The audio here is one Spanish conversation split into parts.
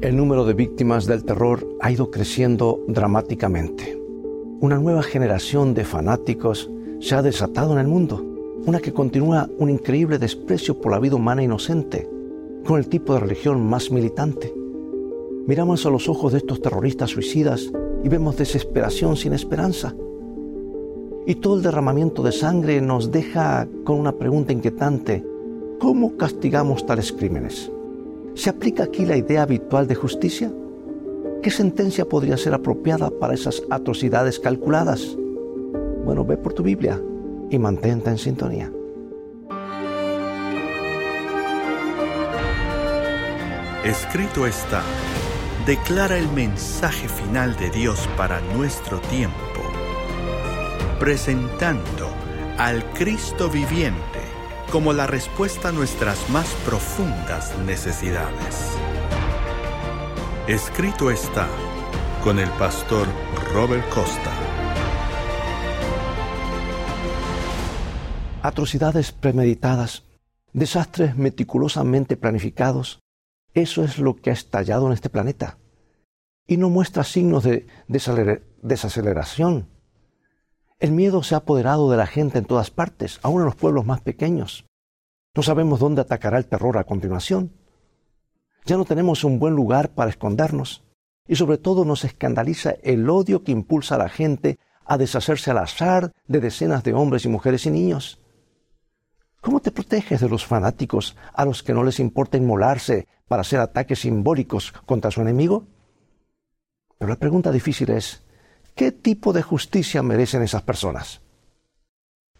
El número de víctimas del terror ha ido creciendo dramáticamente. Una nueva generación de fanáticos se ha desatado en el mundo, una que continúa un increíble desprecio por la vida humana inocente, con el tipo de religión más militante. Miramos a los ojos de estos terroristas suicidas y vemos desesperación sin esperanza. Y todo el derramamiento de sangre nos deja con una pregunta inquietante. ¿Cómo castigamos tales crímenes? ¿Se aplica aquí la idea habitual de justicia? ¿Qué sentencia podría ser apropiada para esas atrocidades calculadas? Bueno, ve por tu Biblia y mantente en sintonía. Escrito está, declara el mensaje final de Dios para nuestro tiempo, presentando al Cristo viviente como la respuesta a nuestras más profundas necesidades. Escrito está con el pastor Robert Costa. Atrocidades premeditadas, desastres meticulosamente planificados, eso es lo que ha estallado en este planeta. Y no muestra signos de desaceleración. El miedo se ha apoderado de la gente en todas partes, aún en los pueblos más pequeños. No sabemos dónde atacará el terror a continuación. Ya no tenemos un buen lugar para escondernos. Y sobre todo nos escandaliza el odio que impulsa a la gente a deshacerse al azar de decenas de hombres y mujeres y niños. ¿Cómo te proteges de los fanáticos a los que no les importa inmolarse para hacer ataques simbólicos contra su enemigo? Pero la pregunta difícil es, ¿qué tipo de justicia merecen esas personas?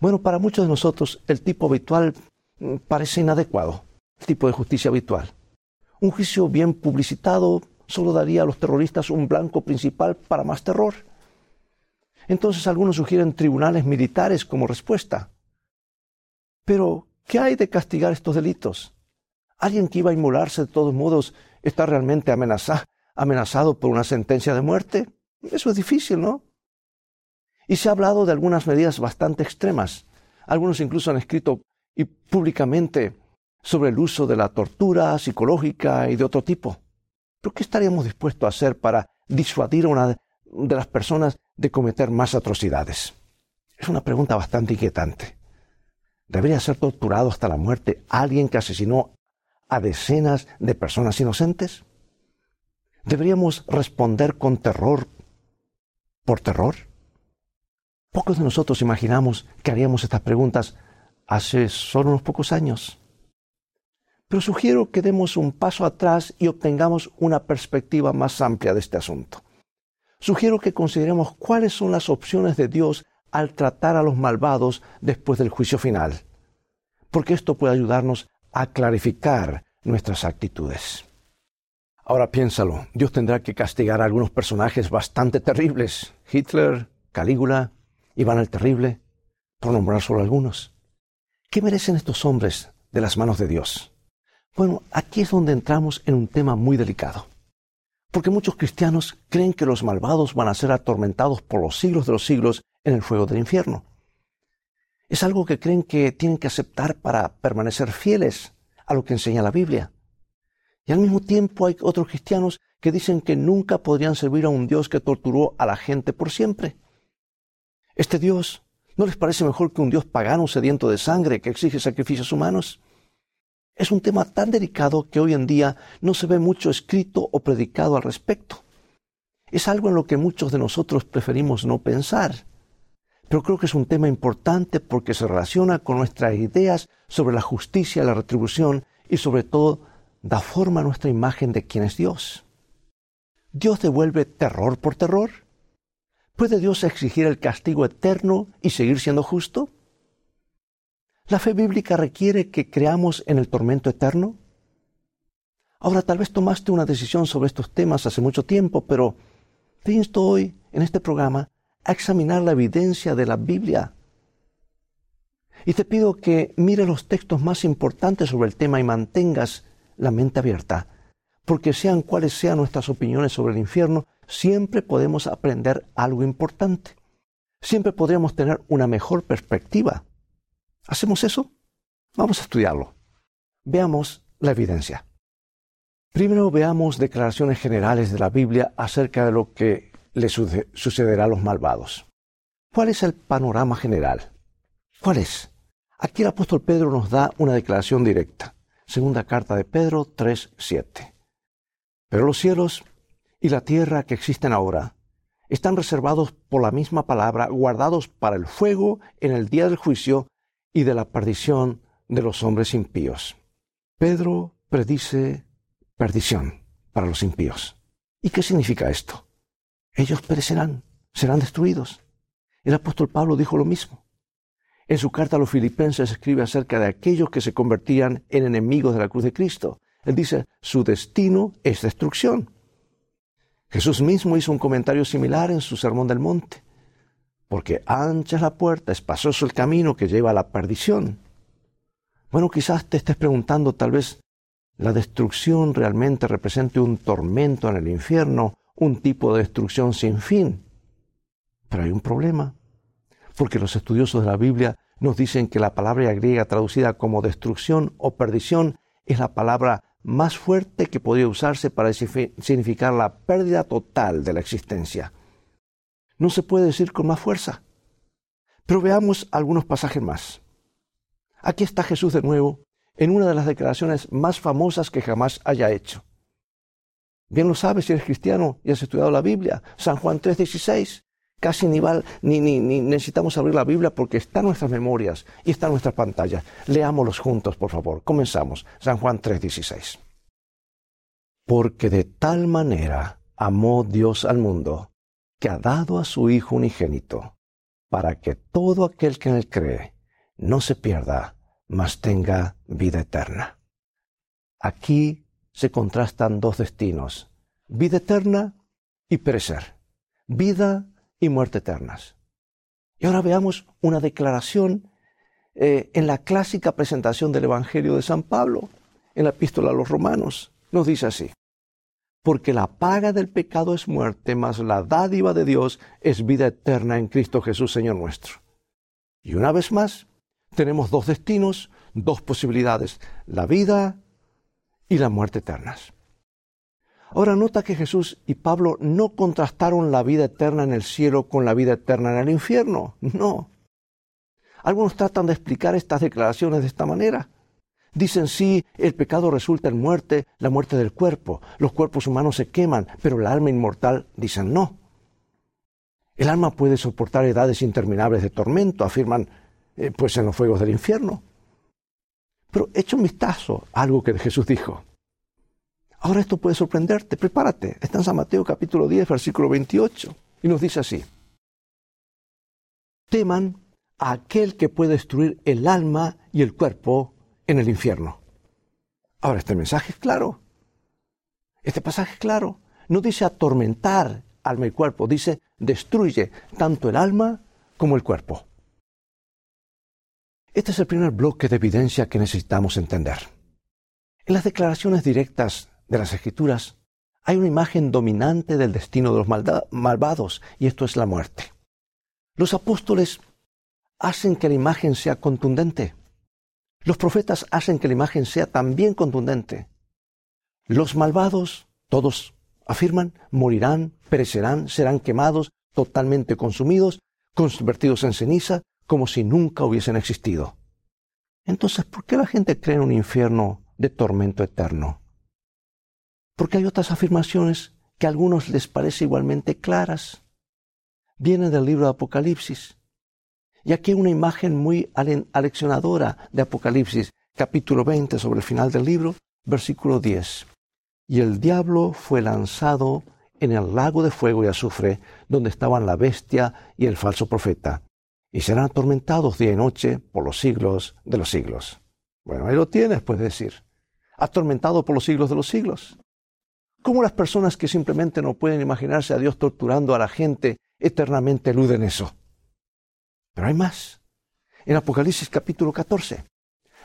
Bueno, para muchos de nosotros el tipo habitual mm, parece inadecuado, el tipo de justicia habitual. Un juicio bien publicitado solo daría a los terroristas un blanco principal para más terror. Entonces algunos sugieren tribunales militares como respuesta. Pero, ¿qué hay de castigar estos delitos? Alguien que iba a inmolarse de todos modos está realmente amenazado por una sentencia de muerte. Eso es difícil, ¿no? Y se ha hablado de algunas medidas bastante extremas. Algunos incluso han escrito y públicamente sobre el uso de la tortura psicológica y de otro tipo. ¿Pero qué estaríamos dispuestos a hacer para disuadir a una de las personas de cometer más atrocidades? Es una pregunta bastante inquietante. ¿Debería ser torturado hasta la muerte alguien que asesinó a decenas de personas inocentes? ¿Deberíamos responder con terror por terror? Pocos de nosotros imaginamos que haríamos estas preguntas hace solo unos pocos años. Pero sugiero que demos un paso atrás y obtengamos una perspectiva más amplia de este asunto. Sugiero que consideremos cuáles son las opciones de Dios al tratar a los malvados después del juicio final, porque esto puede ayudarnos a clarificar nuestras actitudes. Ahora piénsalo, Dios tendrá que castigar a algunos personajes bastante terribles, Hitler, Calígula, Iván el Terrible, por nombrar solo algunos. ¿Qué merecen estos hombres de las manos de Dios? Bueno, aquí es donde entramos en un tema muy delicado. Porque muchos cristianos creen que los malvados van a ser atormentados por los siglos de los siglos en el fuego del infierno. Es algo que creen que tienen que aceptar para permanecer fieles a lo que enseña la Biblia. Y al mismo tiempo hay otros cristianos que dicen que nunca podrían servir a un Dios que torturó a la gente por siempre. Este Dios ¿No les parece mejor que un Dios pagano sediento de sangre que exige sacrificios humanos? Es un tema tan delicado que hoy en día no se ve mucho escrito o predicado al respecto. Es algo en lo que muchos de nosotros preferimos no pensar. Pero creo que es un tema importante porque se relaciona con nuestras ideas sobre la justicia la retribución y sobre todo da forma a nuestra imagen de quién es Dios. ¿Dios devuelve terror por terror? ¿Puede Dios exigir el castigo eterno y seguir siendo justo? ¿La fe bíblica requiere que creamos en el tormento eterno? Ahora tal vez tomaste una decisión sobre estos temas hace mucho tiempo, pero te insto hoy en este programa a examinar la evidencia de la Biblia. Y te pido que mires los textos más importantes sobre el tema y mantengas la mente abierta, porque sean cuales sean nuestras opiniones sobre el infierno, siempre podemos aprender algo importante. Siempre podríamos tener una mejor perspectiva. ¿Hacemos eso? Vamos a estudiarlo. Veamos la evidencia. Primero veamos declaraciones generales de la Biblia acerca de lo que le sucederá a los malvados. ¿Cuál es el panorama general? ¿Cuál es? Aquí el apóstol Pedro nos da una declaración directa. Segunda carta de Pedro 3:7. Pero los cielos y la tierra que existen ahora están reservados por la misma palabra, guardados para el fuego en el día del juicio y de la perdición de los hombres impíos. Pedro predice perdición para los impíos. ¿Y qué significa esto? Ellos perecerán, serán destruidos. El apóstol Pablo dijo lo mismo. En su carta a los filipenses escribe acerca de aquellos que se convertían en enemigos de la cruz de Cristo. Él dice, su destino es destrucción. Jesús mismo hizo un comentario similar en su Sermón del Monte, porque ancha es la puerta, espacioso el camino que lleva a la perdición. Bueno, quizás te estés preguntando tal vez la destrucción realmente represente un tormento en el infierno, un tipo de destrucción sin fin. Pero hay un problema, porque los estudiosos de la Biblia nos dicen que la palabra griega traducida como destrucción o perdición es la palabra más fuerte que podría usarse para significar la pérdida total de la existencia. No se puede decir con más fuerza. Pero veamos algunos pasajes más. Aquí está Jesús de nuevo en una de las declaraciones más famosas que jamás haya hecho. Bien lo sabes si eres cristiano y has estudiado la Biblia. San Juan 3:16. Casi ni, ni, ni, ni, necesitamos abrir la Biblia porque está en nuestras memorias y está en nuestras pantallas. Leámoslos juntos, por favor. Comenzamos. San Juan 3:16. Porque de tal manera amó Dios al mundo, que ha dado a su Hijo unigénito, para que todo aquel que en él cree no se pierda, mas tenga vida eterna. Aquí se contrastan dos destinos, vida eterna y perecer, vida y muerte eternas. Y ahora veamos una declaración eh, en la clásica presentación del Evangelio de San Pablo, en la epístola a los romanos. Nos dice así, porque la paga del pecado es muerte, mas la dádiva de Dios es vida eterna en Cristo Jesús, Señor nuestro. Y una vez más, tenemos dos destinos, dos posibilidades, la vida y la muerte eternas. Ahora nota que Jesús y Pablo no contrastaron la vida eterna en el cielo con la vida eterna en el infierno, no. Algunos tratan de explicar estas declaraciones de esta manera. Dicen sí, el pecado resulta en muerte, la muerte del cuerpo, los cuerpos humanos se queman, pero el alma inmortal dicen no. El alma puede soportar edades interminables de tormento, afirman eh, pues en los fuegos del infierno. Pero echa un vistazo a algo que Jesús dijo. Ahora esto puede sorprenderte, prepárate. Está en San Mateo capítulo 10, versículo 28, y nos dice así. Teman a aquel que puede destruir el alma y el cuerpo en el infierno. Ahora, este mensaje es claro. Este pasaje es claro. No dice atormentar alma y cuerpo, dice destruye tanto el alma como el cuerpo. Este es el primer bloque de evidencia que necesitamos entender. En las declaraciones directas de las Escrituras hay una imagen dominante del destino de los malvados, y esto es la muerte. Los apóstoles hacen que la imagen sea contundente. Los profetas hacen que la imagen sea también contundente. Los malvados, todos afirman, morirán, perecerán, serán quemados, totalmente consumidos, convertidos en ceniza, como si nunca hubiesen existido. Entonces, ¿por qué la gente cree en un infierno de tormento eterno? Porque hay otras afirmaciones que a algunos les parece igualmente claras. Vienen del libro de Apocalipsis. Y aquí hay una imagen muy aleccionadora de Apocalipsis, capítulo 20, sobre el final del libro, versículo 10. Y el diablo fue lanzado en el lago de fuego y azufre, donde estaban la bestia y el falso profeta y serán atormentados día y noche por los siglos de los siglos. Bueno, ahí lo tienes, puedes decir. Atormentado por los siglos de los siglos. ¿Cómo las personas que simplemente no pueden imaginarse a Dios torturando a la gente eternamente eluden eso? Pero hay más. En Apocalipsis capítulo 14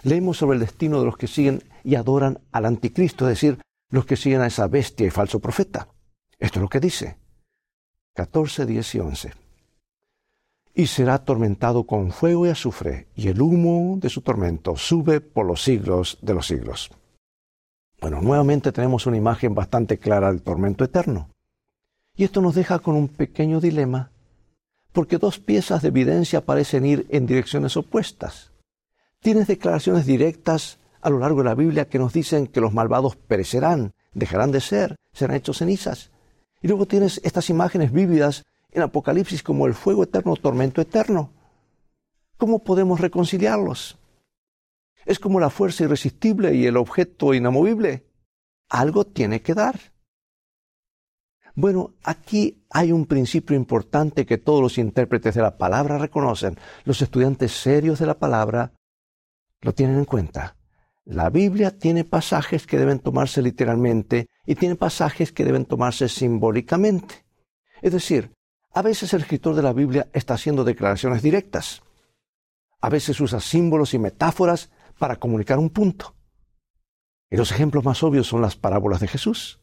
leemos sobre el destino de los que siguen y adoran al anticristo, es decir, los que siguen a esa bestia y falso profeta. Esto es lo que dice. 14, 10 y 11 y será atormentado con fuego y azufre, y el humo de su tormento sube por los siglos de los siglos. Bueno, nuevamente tenemos una imagen bastante clara del tormento eterno. Y esto nos deja con un pequeño dilema, porque dos piezas de evidencia parecen ir en direcciones opuestas. Tienes declaraciones directas a lo largo de la Biblia que nos dicen que los malvados perecerán, dejarán de ser, serán hechos cenizas. Y luego tienes estas imágenes vívidas en Apocalipsis como el fuego eterno, tormento eterno. ¿Cómo podemos reconciliarlos? Es como la fuerza irresistible y el objeto inamovible. Algo tiene que dar. Bueno, aquí hay un principio importante que todos los intérpretes de la palabra reconocen. Los estudiantes serios de la palabra lo tienen en cuenta. La Biblia tiene pasajes que deben tomarse literalmente y tiene pasajes que deben tomarse simbólicamente. Es decir, a veces el escritor de la Biblia está haciendo declaraciones directas. A veces usa símbolos y metáforas para comunicar un punto. Y los ejemplos más obvios son las parábolas de Jesús.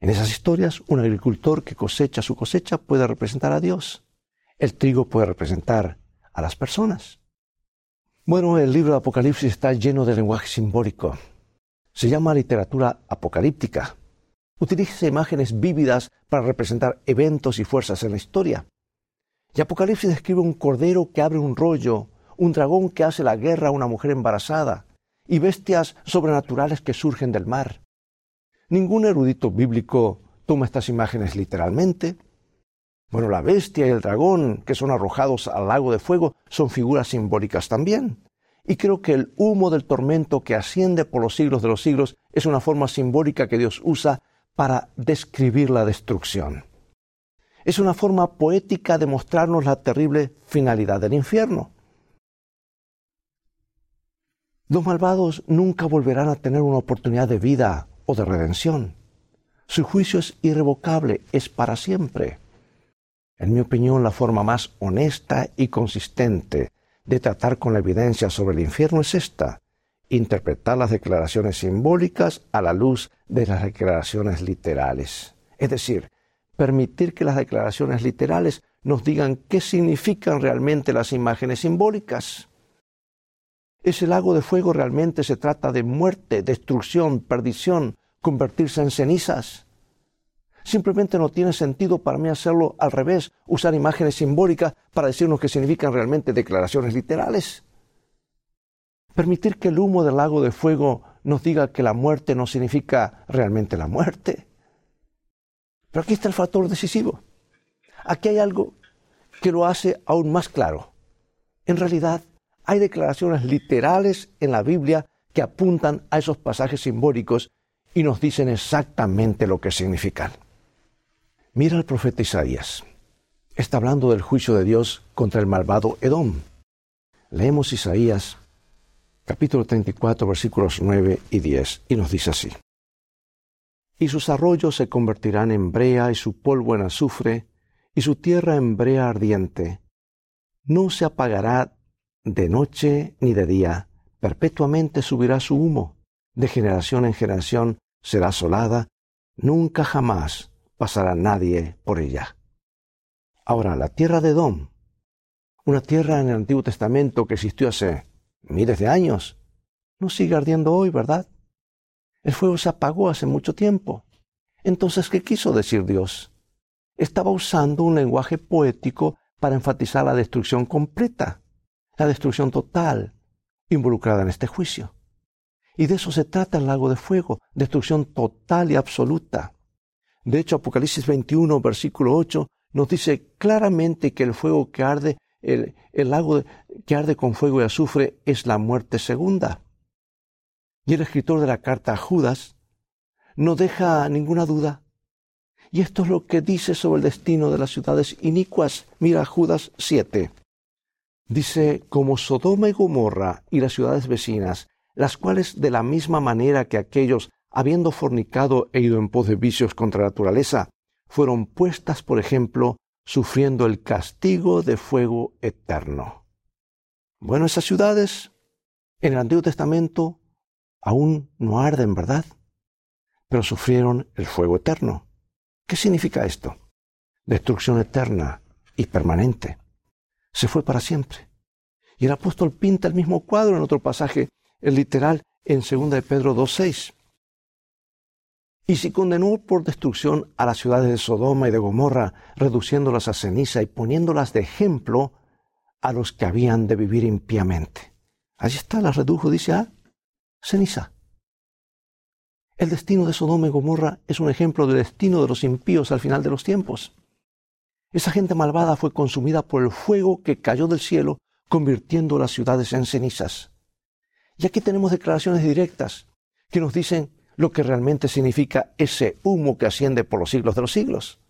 En esas historias, un agricultor que cosecha su cosecha puede representar a Dios. El trigo puede representar a las personas. Bueno, el libro de Apocalipsis está lleno de lenguaje simbólico. Se llama literatura apocalíptica. Utiliza imágenes vívidas para representar eventos y fuerzas en la historia. Y Apocalipsis describe un cordero que abre un rollo, un dragón que hace la guerra a una mujer embarazada, y bestias sobrenaturales que surgen del mar. Ningún erudito bíblico toma estas imágenes literalmente. Bueno, la bestia y el dragón que son arrojados al lago de fuego son figuras simbólicas también. Y creo que el humo del tormento que asciende por los siglos de los siglos es una forma simbólica que Dios usa para describir la destrucción. Es una forma poética de mostrarnos la terrible finalidad del infierno. Los malvados nunca volverán a tener una oportunidad de vida o de redención. Su juicio es irrevocable, es para siempre. En mi opinión, la forma más honesta y consistente de tratar con la evidencia sobre el infierno es esta, interpretar las declaraciones simbólicas a la luz de las declaraciones literales. Es decir, permitir que las declaraciones literales nos digan qué significan realmente las imágenes simbólicas. Ese lago de fuego realmente se trata de muerte, destrucción, perdición, convertirse en cenizas. Simplemente no tiene sentido para mí hacerlo al revés, usar imágenes simbólicas para decirnos que significan realmente declaraciones literales. Permitir que el humo del lago de fuego nos diga que la muerte no significa realmente la muerte. Pero aquí está el factor decisivo. Aquí hay algo que lo hace aún más claro. En realidad, hay declaraciones literales en la Biblia que apuntan a esos pasajes simbólicos y nos dicen exactamente lo que significan. Mira al profeta Isaías. Está hablando del juicio de Dios contra el malvado Edom. Leemos Isaías capítulo 34 versículos 9 y 10 y nos dice así. Y sus arroyos se convertirán en brea y su polvo en azufre y su tierra en brea ardiente. No se apagará de noche ni de día, perpetuamente subirá su humo, de generación en generación será asolada, nunca jamás pasará nadie por ella. Ahora, la tierra de Edom, una tierra en el Antiguo Testamento que existió hace miles de años, no sigue ardiendo hoy, ¿verdad? El fuego se apagó hace mucho tiempo. Entonces, ¿qué quiso decir Dios? Estaba usando un lenguaje poético para enfatizar la destrucción completa la destrucción total involucrada en este juicio. Y de eso se trata el lago de fuego, destrucción total y absoluta. De hecho, Apocalipsis 21, versículo 8, nos dice claramente que el fuego que arde, el, lago que arde con fuego y azufre es la muerte segunda. Y el escritor de la carta a Judas no deja ninguna duda. Y esto es lo que dice sobre el destino de las ciudades inicuas. Mira Judas 7. Dice, como Sodoma y Gomorra y las ciudades vecinas, las cuales de la misma manera que aquellos, habiendo fornicado e ido en pos de vicios contra la naturaleza, fueron puestas, por ejemplo, sufriendo el castigo de fuego eterno. Bueno, esas ciudades en el Antiguo Testamento aún no arden, ¿verdad? Pero sufrieron el fuego eterno. ¿Qué significa esto? Destrucción eterna y permanente se fue para siempre. Y el apóstol pinta el mismo cuadro en otro pasaje, el literal, en 2 de Pedro 2.6. Y si condenó por destrucción a las ciudades de Sodoma y de Gomorra, reduciéndolas a ceniza y poniéndolas de ejemplo a los que habían de vivir impíamente. Allí está, la redujo, dice, a ceniza. El destino de Sodoma y Gomorra es un ejemplo del destino de los impíos al final de los tiempos. Esa gente malvada fue consumida por el fuego que cayó del cielo, convirtiendo las ciudades en cenizas. Y aquí tenemos declaraciones directas que nos dicen lo que realmente significa ese humo que asciende por los siglos de los siglos.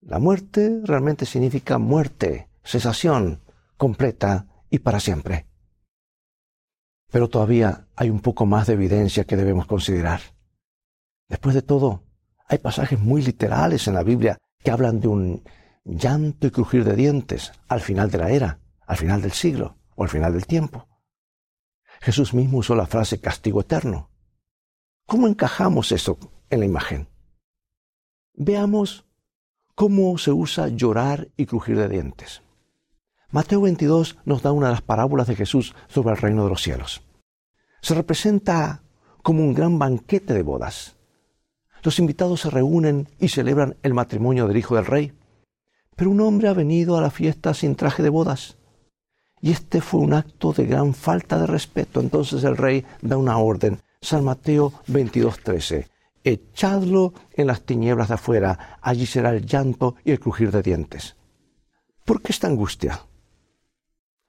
La muerte realmente significa muerte, cesación completa y para siempre. Pero todavía hay un poco más de evidencia que debemos considerar. Después de todo, hay pasajes muy literales en la Biblia que hablan de un llanto y crujir de dientes al final de la era, al final del siglo o al final del tiempo. Jesús mismo usó la frase castigo eterno. ¿Cómo encajamos eso en la imagen? Veamos cómo se usa llorar y crujir de dientes. Mateo 22 nos da una de las parábolas de Jesús sobre el reino de los cielos. Se representa como un gran banquete de bodas. Los invitados se reúnen y celebran el matrimonio del hijo del rey. Pero un hombre ha venido a la fiesta sin traje de bodas. Y este fue un acto de gran falta de respeto. Entonces el rey da una orden San Mateo 22:13. Echadlo en las tinieblas de afuera, allí será el llanto y el crujir de dientes. ¿Por qué esta angustia?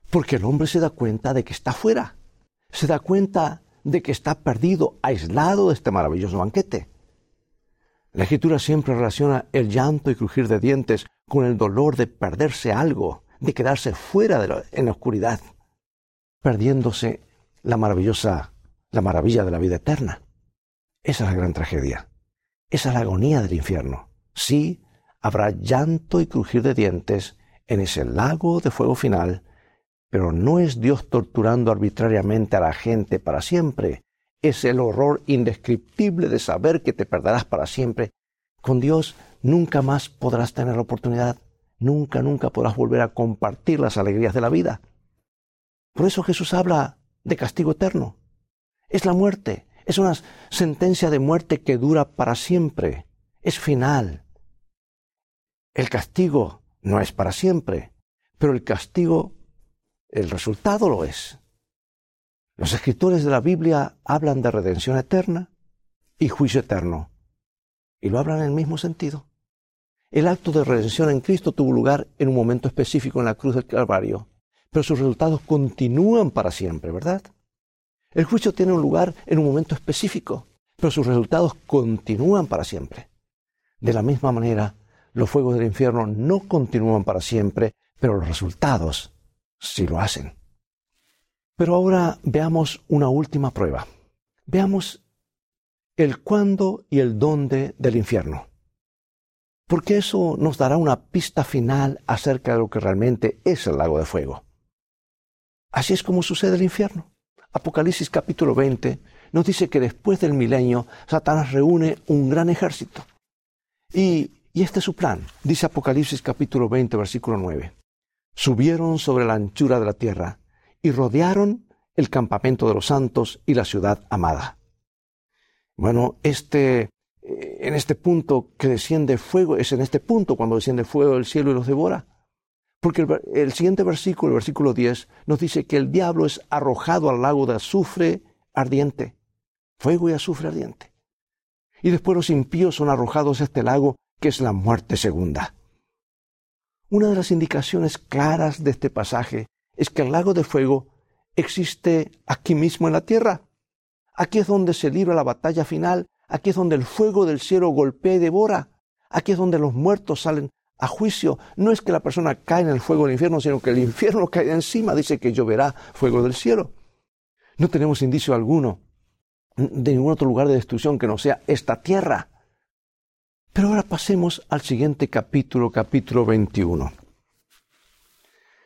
Porque el hombre se da cuenta de que está afuera, se da cuenta de que está perdido, aislado de este maravilloso banquete. La escritura siempre relaciona el llanto y crujir de dientes con el dolor de perderse algo, de quedarse fuera de en la oscuridad, perdiéndose la maravillosa la maravilla de la vida eterna. Esa es la gran tragedia. Esa es la agonía del infierno. Sí, habrá llanto y crujir de dientes en ese lago de fuego final, pero no es Dios torturando arbitrariamente a la gente para siempre. Es el horror indescriptible de saber que te perderás para siempre. Con Dios nunca más podrás tener la oportunidad. Nunca, nunca podrás volver a compartir las alegrías de la vida. Por eso Jesús habla de castigo eterno es la muerte. Es una sentencia de muerte que dura para siempre. Es final. El castigo no es para siempre, pero el castigo, el resultado lo es. Los escritores de la Biblia hablan de redención eterna y juicio eterno, y lo hablan en el mismo sentido. El acto de redención en Cristo tuvo lugar en un momento específico en la cruz del Calvario, pero sus resultados continúan para siempre, ¿verdad? El juicio tiene un lugar en un momento específico, pero sus resultados continúan para siempre. De la misma manera, los fuegos del infierno no continúan para siempre, pero los resultados sí lo hacen. Pero ahora veamos una última prueba. Veamos el cuándo y el dónde del infierno. Porque eso nos dará una pista final acerca de lo que realmente es el lago de fuego. Así es como sucede el infierno. Apocalipsis capítulo 20 nos dice que después del milenio Satanás reúne un gran ejército. Y, y este es su plan. Dice Apocalipsis capítulo 20 versículo 9. Subieron sobre la anchura de la tierra y rodearon el campamento de los santos y la ciudad amada. Bueno, este, en este punto que desciende fuego, es en este punto cuando desciende fuego del cielo y los devora. Porque el, siguiente versículo, el versículo 10, nos dice que el diablo es arrojado al lago de azufre ardiente, fuego y azufre ardiente. Y después los impíos son arrojados a este lago que es la muerte segunda. Una de las indicaciones claras de este pasaje es que el lago de fuego existe aquí mismo en la tierra. Aquí es donde se libra la batalla final, aquí es donde el fuego del cielo golpea y devora, aquí es donde los muertos salen a juicio. No es que la persona cae en el fuego del infierno, sino que el infierno cae encima, dice que lloverá fuego del cielo. No tenemos indicio alguno de ningún otro lugar de destrucción que no sea esta tierra. Pero ahora pasemos al siguiente capítulo, capítulo 21.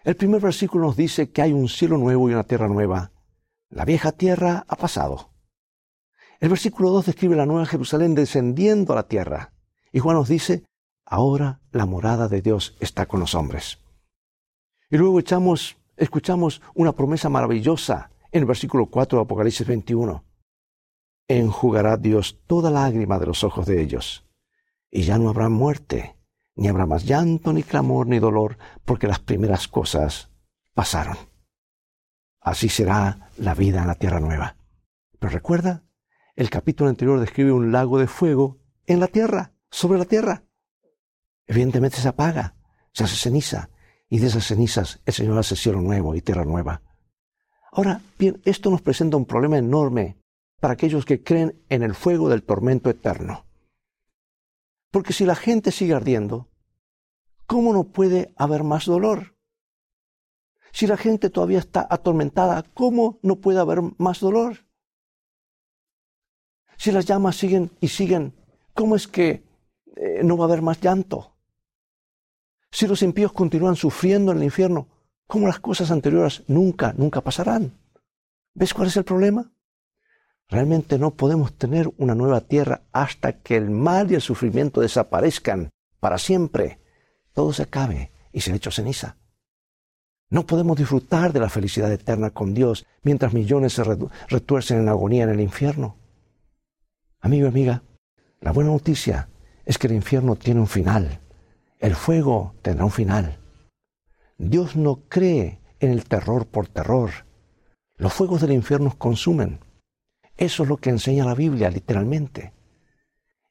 El primer versículo nos dice que hay un cielo nuevo y una tierra nueva. La vieja tierra ha pasado. El versículo 2 describe la nueva Jerusalén descendiendo a la tierra. Y Juan nos dice ahora la morada de Dios está con los hombres. Y luego escuchamos una promesa maravillosa en el versículo 4 de Apocalipsis 21. enjugará Dios toda lágrima de los ojos de ellos, y ya no habrá muerte, ni habrá más llanto, ni clamor, ni dolor, porque las primeras cosas pasaron. Así será la vida en la tierra nueva. Pero recuerda, el capítulo anterior describe un lago de fuego en la tierra, sobre la tierra. Evidentemente se apaga, se hace ceniza, y de esas cenizas el Señor hace cielo nuevo y tierra nueva. Ahora, bien, esto nos presenta un problema enorme para aquellos que creen en el fuego del tormento eterno. Porque si la gente sigue ardiendo, ¿cómo no puede haber más dolor? Si la gente todavía está atormentada, ¿cómo no puede haber más dolor? Si las llamas siguen y siguen, ¿cómo es que eh, no va a haber más llanto? Si los impíos continúan sufriendo en el infierno, ¿cómo las cosas anteriores nunca, nunca pasarán? ¿Ves cuál es el problema? Realmente no podemos tener una nueva tierra hasta que el mal y el sufrimiento desaparezcan para siempre. Todo se acabe y se ha hecho ceniza. No podemos disfrutar de la felicidad eterna con Dios mientras millones se retuercen en agonía en el infierno. Amigo amiga, la buena noticia es que el infierno tiene un final. El fuego tendrá un final. Dios no cree en el terror por terror. Los fuegos del infierno consumen eso es lo que enseña la Biblia literalmente.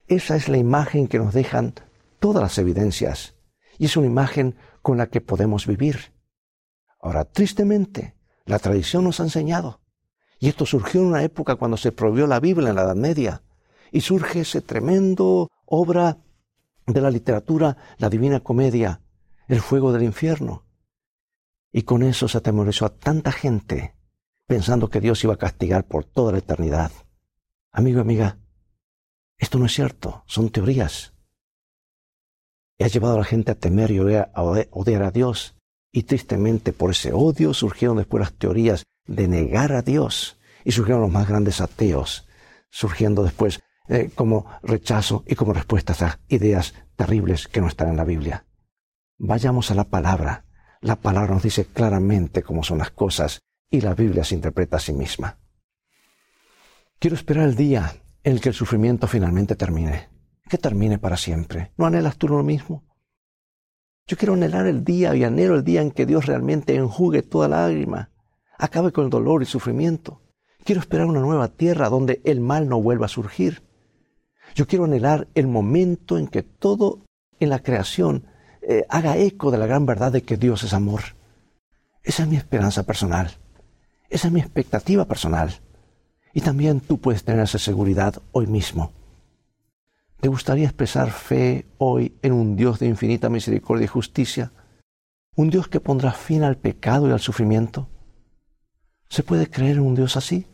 Esa es la imagen que nos dejan todas las evidencias y es una imagen con la que podemos vivir. Ahora, tristemente, la tradición nos ha enseñado, y esto surgió en una época cuando se prohibió la Biblia en la Edad Media, y surge ese tremendo obra de la literatura, la Divina Comedia, el fuego del infierno. Y con eso se atemorizó a tanta gente pensando que Dios iba a castigar por toda la eternidad. Amigo amiga, esto no es cierto, son teorías. Y ha llevado a la gente a temer y odiar, a Dios. Y tristemente por ese odio surgieron después las teorías de negar a Dios. Y surgieron los más grandes ateos, surgiendo después eh, como rechazo y como respuesta a ideas terribles que no están en la Biblia. Vayamos a la palabra. La palabra nos dice claramente cómo son las cosas y la Biblia se interpreta a sí misma. Quiero esperar el día en el que el sufrimiento finalmente termine, que termine para siempre. ¿No anhelas tú lo mismo? Yo quiero anhelar el día y anhelo el día en que Dios realmente enjugue toda lágrima, acabe con el dolor y sufrimiento. Quiero esperar una nueva tierra donde el mal no vuelva a surgir. Yo quiero anhelar el momento en que todo en la creación eh, haga eco de la gran verdad de que Dios es amor. Esa es mi esperanza personal. Esa es mi expectativa personal. Y también tú puedes tener esa seguridad hoy mismo. ¿Te gustaría expresar fe hoy en un Dios de infinita misericordia y justicia? ¿Un Dios que pondrá fin al pecado y al sufrimiento? ¿Se puede creer en un Dios así?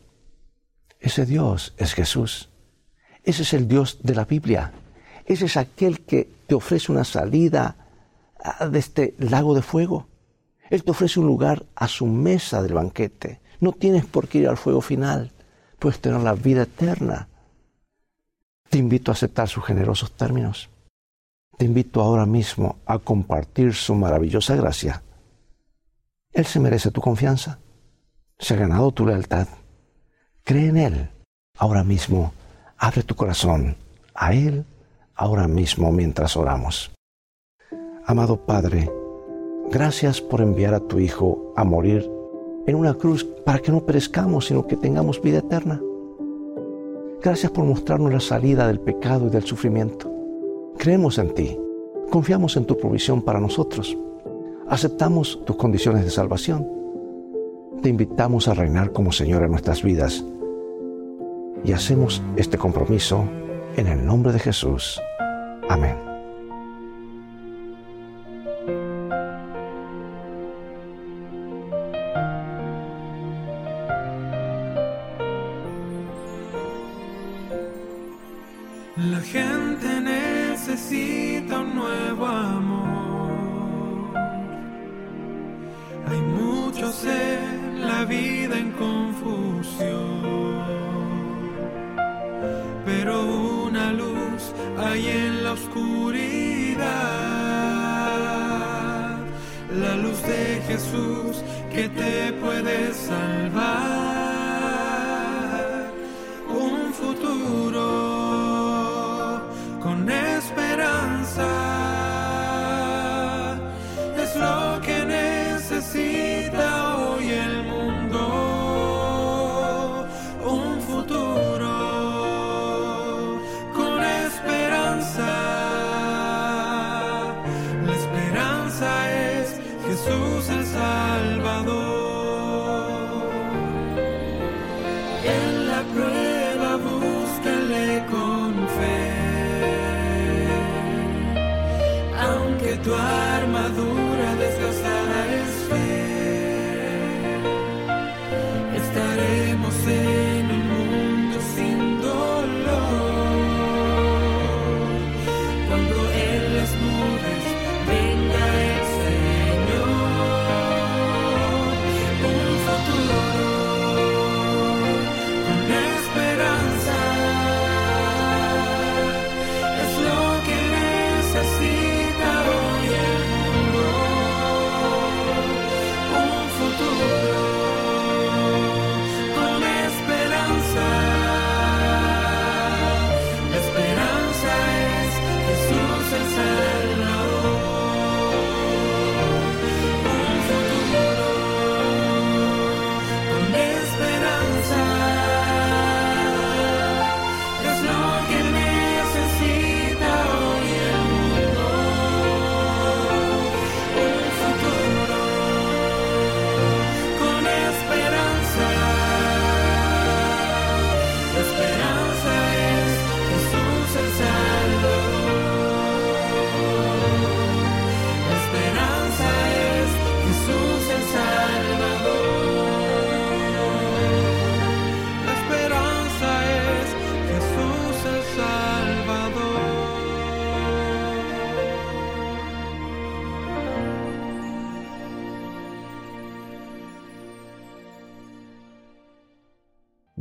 Ese Dios es Jesús. Ese es el Dios de la Biblia. Ese es aquel que te ofrece una salida ah, de este lago de fuego. Él te ofrece un lugar a su mesa del banquete. No tienes por qué ir al fuego final, puedes tener la vida eterna. Te invito a aceptar sus generosos términos. Te invito ahora mismo a compartir su maravillosa gracia. Él se merece tu confianza. Se ha ganado tu lealtad. Cree en Él. Ahora mismo, abre tu corazón a Él ahora mismo mientras oramos. Amado Padre, gracias por enviar a tu Hijo a morir en una cruz para que no perezcamos, sino que tengamos vida eterna. Gracias por mostrarnos la salida del pecado y del sufrimiento. Creemos en ti, confiamos en tu provisión para nosotros, aceptamos tus condiciones de salvación. Te invitamos a reinar como Señor en nuestras vidas y hacemos este compromiso en el nombre de Jesús. Amén.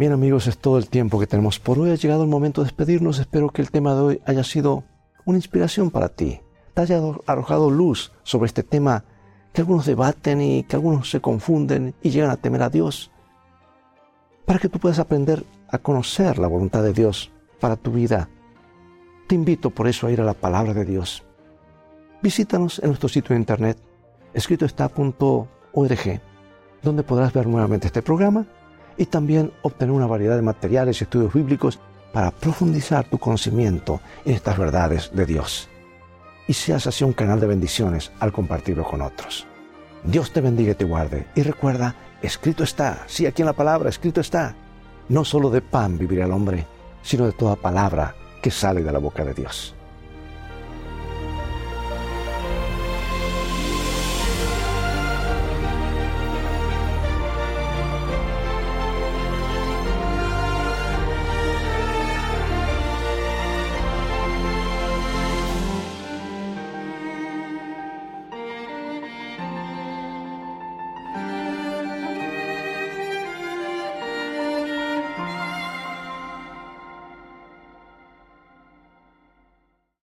Bien amigos, es todo el tiempo que tenemos por hoy. Ha llegado el momento de despedirnos. Espero que el tema de hoy haya sido una inspiración para ti. Te haya arrojado luz sobre este tema que algunos debaten y que algunos se confunden y llegan a temer a Dios. Para que tú puedas aprender a conocer la voluntad de Dios para tu vida. Te invito por eso a ir a la palabra de Dios. Visítanos en nuestro sitio de internet, escrito donde podrás ver nuevamente este programa y también obtener una variedad de materiales y estudios bíblicos para profundizar tu conocimiento en estas verdades de Dios. Y seas así un canal de bendiciones al compartirlo con otros. Dios te bendiga y te guarde. Y recuerda, escrito está, sí, aquí en la palabra, escrito está, no solo de pan vivirá el hombre, sino de toda palabra que sale de la boca de Dios.